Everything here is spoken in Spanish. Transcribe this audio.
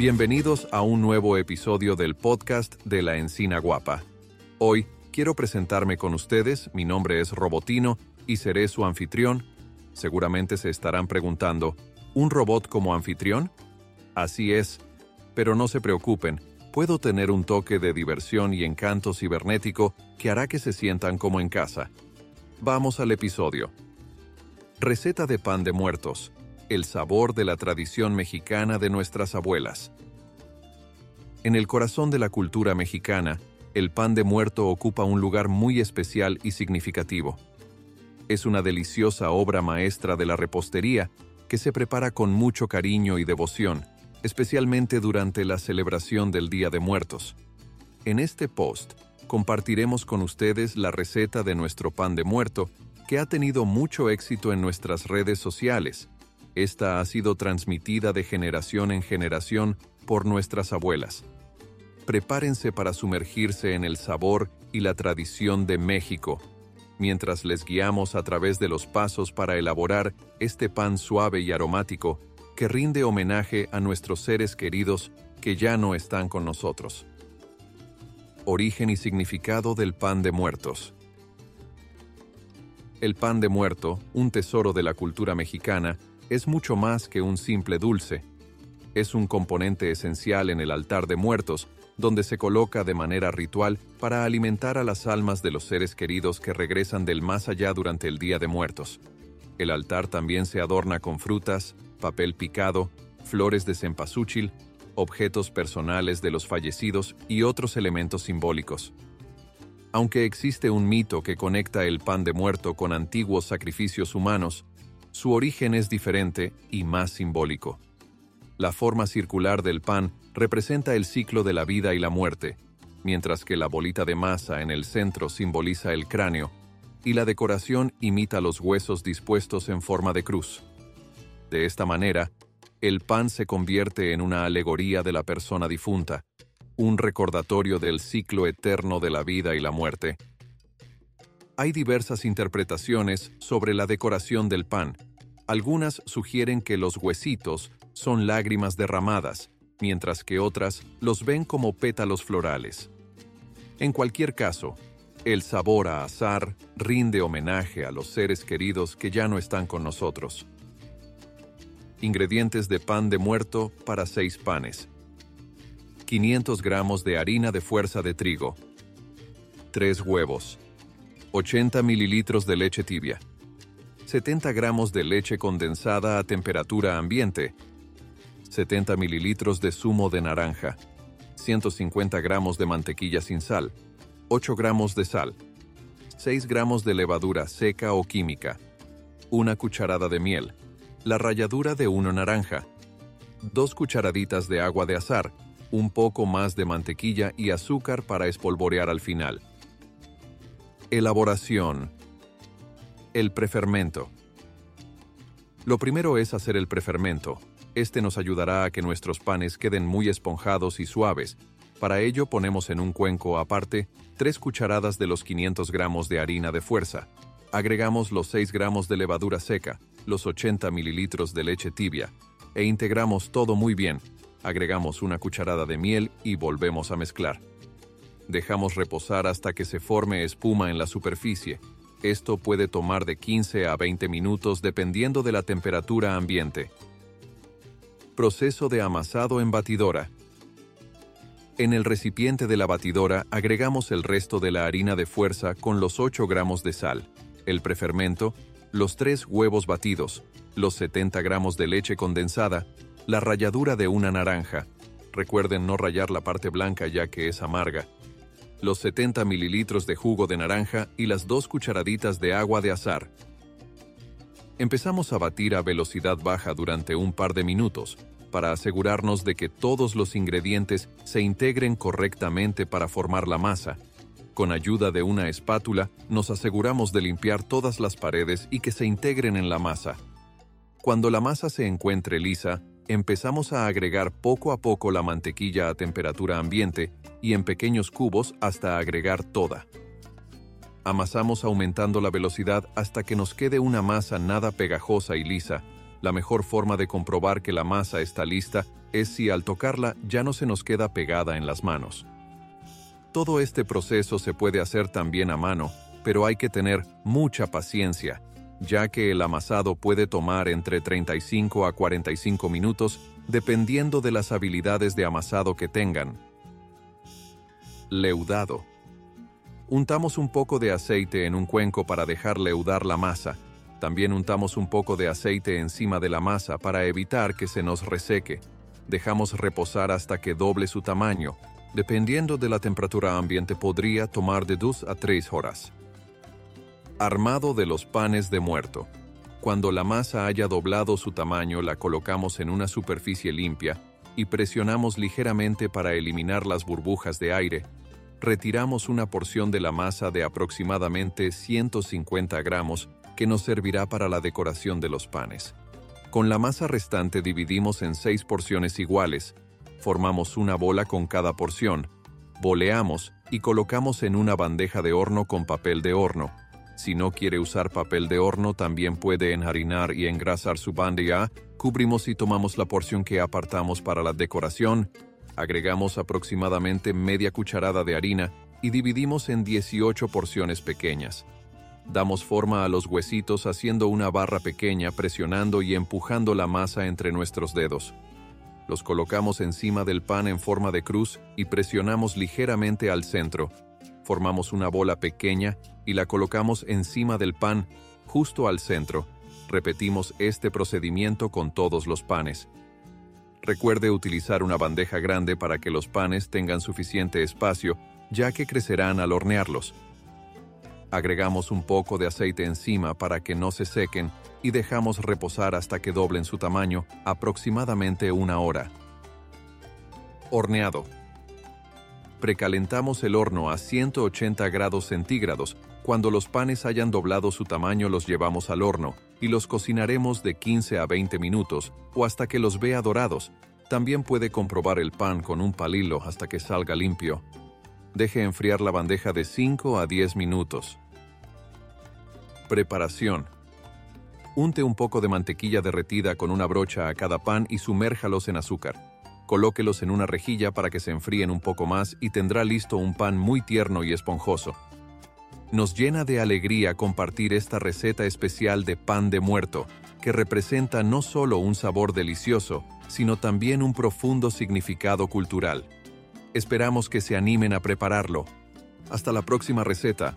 Bienvenidos a un nuevo episodio del podcast de la Encina Guapa. Hoy quiero presentarme con ustedes, mi nombre es Robotino y seré su anfitrión. Seguramente se estarán preguntando, ¿un robot como anfitrión? Así es, pero no se preocupen, puedo tener un toque de diversión y encanto cibernético que hará que se sientan como en casa. Vamos al episodio. Receta de pan de muertos, el sabor de la tradición mexicana de nuestras abuelas. En el corazón de la cultura mexicana, el pan de muerto ocupa un lugar muy especial y significativo. Es una deliciosa obra maestra de la repostería que se prepara con mucho cariño y devoción, especialmente durante la celebración del Día de Muertos. En este post compartiremos con ustedes la receta de nuestro pan de muerto, que ha tenido mucho éxito en nuestras redes sociales. Esta ha sido transmitida de generación en generación por nuestras abuelas. Prepárense para sumergirse en el sabor y la tradición de México, mientras les guiamos a través de los pasos para elaborar este pan suave y aromático que rinde homenaje a nuestros seres queridos que ya no están con nosotros. Origen y significado del pan de muertos. El pan de muerto, un tesoro de la cultura mexicana, es mucho más que un simple dulce. Es un componente esencial en el altar de muertos, donde se coloca de manera ritual para alimentar a las almas de los seres queridos que regresan del más allá durante el Día de Muertos. El altar también se adorna con frutas, papel picado, flores de cempasúchil, objetos personales de los fallecidos y otros elementos simbólicos. Aunque existe un mito que conecta el pan de muerto con antiguos sacrificios humanos, su origen es diferente y más simbólico. La forma circular del pan representa el ciclo de la vida y la muerte, mientras que la bolita de masa en el centro simboliza el cráneo, y la decoración imita los huesos dispuestos en forma de cruz. De esta manera, el pan se convierte en una alegoría de la persona difunta, un recordatorio del ciclo eterno de la vida y la muerte. Hay diversas interpretaciones sobre la decoración del pan. Algunas sugieren que los huesitos son lágrimas derramadas, mientras que otras los ven como pétalos florales. En cualquier caso, el sabor a azar rinde homenaje a los seres queridos que ya no están con nosotros. Ingredientes de pan de muerto para 6 panes. 500 gramos de harina de fuerza de trigo. 3 huevos. 80 mililitros de leche tibia. 70 gramos de leche condensada a temperatura ambiente. 70 mililitros de zumo de naranja. 150 gramos de mantequilla sin sal. 8 gramos de sal. 6 gramos de levadura seca o química. Una cucharada de miel la ralladura de una naranja, dos cucharaditas de agua de azar, un poco más de mantequilla y azúcar para espolvorear al final. Elaboración. El prefermento. Lo primero es hacer el prefermento. Este nos ayudará a que nuestros panes queden muy esponjados y suaves. Para ello ponemos en un cuenco aparte 3 cucharadas de los 500 gramos de harina de fuerza. Agregamos los 6 gramos de levadura seca, los 80 mililitros de leche tibia e integramos todo muy bien. Agregamos una cucharada de miel y volvemos a mezclar. Dejamos reposar hasta que se forme espuma en la superficie. Esto puede tomar de 15 a 20 minutos dependiendo de la temperatura ambiente. Proceso de amasado en batidora. En el recipiente de la batidora agregamos el resto de la harina de fuerza con los 8 gramos de sal, el prefermento los tres huevos batidos, los 70 gramos de leche condensada, la ralladura de una naranja. Recuerden no rayar la parte blanca ya que es amarga. Los 70 mililitros de jugo de naranja y las dos cucharaditas de agua de azar. Empezamos a batir a velocidad baja durante un par de minutos para asegurarnos de que todos los ingredientes se integren correctamente para formar la masa con ayuda de una espátula, nos aseguramos de limpiar todas las paredes y que se integren en la masa. Cuando la masa se encuentre lisa, empezamos a agregar poco a poco la mantequilla a temperatura ambiente y en pequeños cubos hasta agregar toda. Amasamos aumentando la velocidad hasta que nos quede una masa nada pegajosa y lisa, La mejor forma de comprobar que la masa está lista es si al tocarla ya no se nos queda pegada en las manos. Todo este proceso se puede hacer también a mano, pero hay que tener mucha paciencia, ya que el amasado puede tomar entre 35 a 45 minutos dependiendo de las habilidades de amasado que tengan. Leudado. Untamos un poco de aceite en un cuenco para dejar leudar la masa. También untamos un poco de aceite encima de la masa para evitar que se nos reseque. Dejamos reposar hasta que doble su tamaño. Dependiendo de la temperatura ambiente podría tomar de 2 a 3 horas. Armado de los panes de muerto. Cuando la masa haya doblado su tamaño, la colocamos en una superficie limpia y presionamos ligeramente para eliminar las burbujas de aire. Retiramos una porción de la masa de aproximadamente 150 gramos que nos servirá para la decoración de los panes. Con la masa restante dividimos en seis porciones iguales, formamos una bola con cada porción, boleamos y colocamos en una bandeja de horno con papel de horno si no quiere usar papel de horno, también puede enharinar y engrasar su bandeja. Cubrimos y tomamos la porción que apartamos para la decoración. Agregamos aproximadamente media cucharada de harina y dividimos en 18 porciones pequeñas. Damos forma a los huesitos haciendo una barra pequeña, presionando y empujando la masa entre nuestros dedos. Los colocamos encima del pan en forma de cruz y presionamos ligeramente al centro, formamos una bola pequeña y la colocamos encima del pan, justo al centro. Repetimos este procedimiento con todos los panes. Recuerde utilizar una bandeja grande para que los panes tengan suficiente espacio, ya que crecerán al hornearlos. Agregamos un poco de aceite encima para que no se sequen y dejamos reposar hasta que doblen su tamaño, aproximadamente una hora. Horneado. Precalentamos el horno a 180 grados centígrados. Cuando los panes hayan doblado su tamaño los llevamos al horno y los cocinaremos de 15 a 20 minutos o hasta que los vea dorados. También puede comprobar el pan con un palillo hasta que salga limpio. Deje enfriar la bandeja de 5 a 10 minutos. Preparación. Unte un poco de mantequilla derretida con una brocha a cada pan y sumérjalos en azúcar. Colóquelos en una rejilla para que se enfríen un poco más y tendrá listo un pan muy tierno y esponjoso. Nos llena de alegría compartir esta receta especial de pan de muerto, que representa no solo un sabor delicioso, sino también un profundo significado cultural. Esperamos que se animen a prepararlo. Hasta la próxima receta.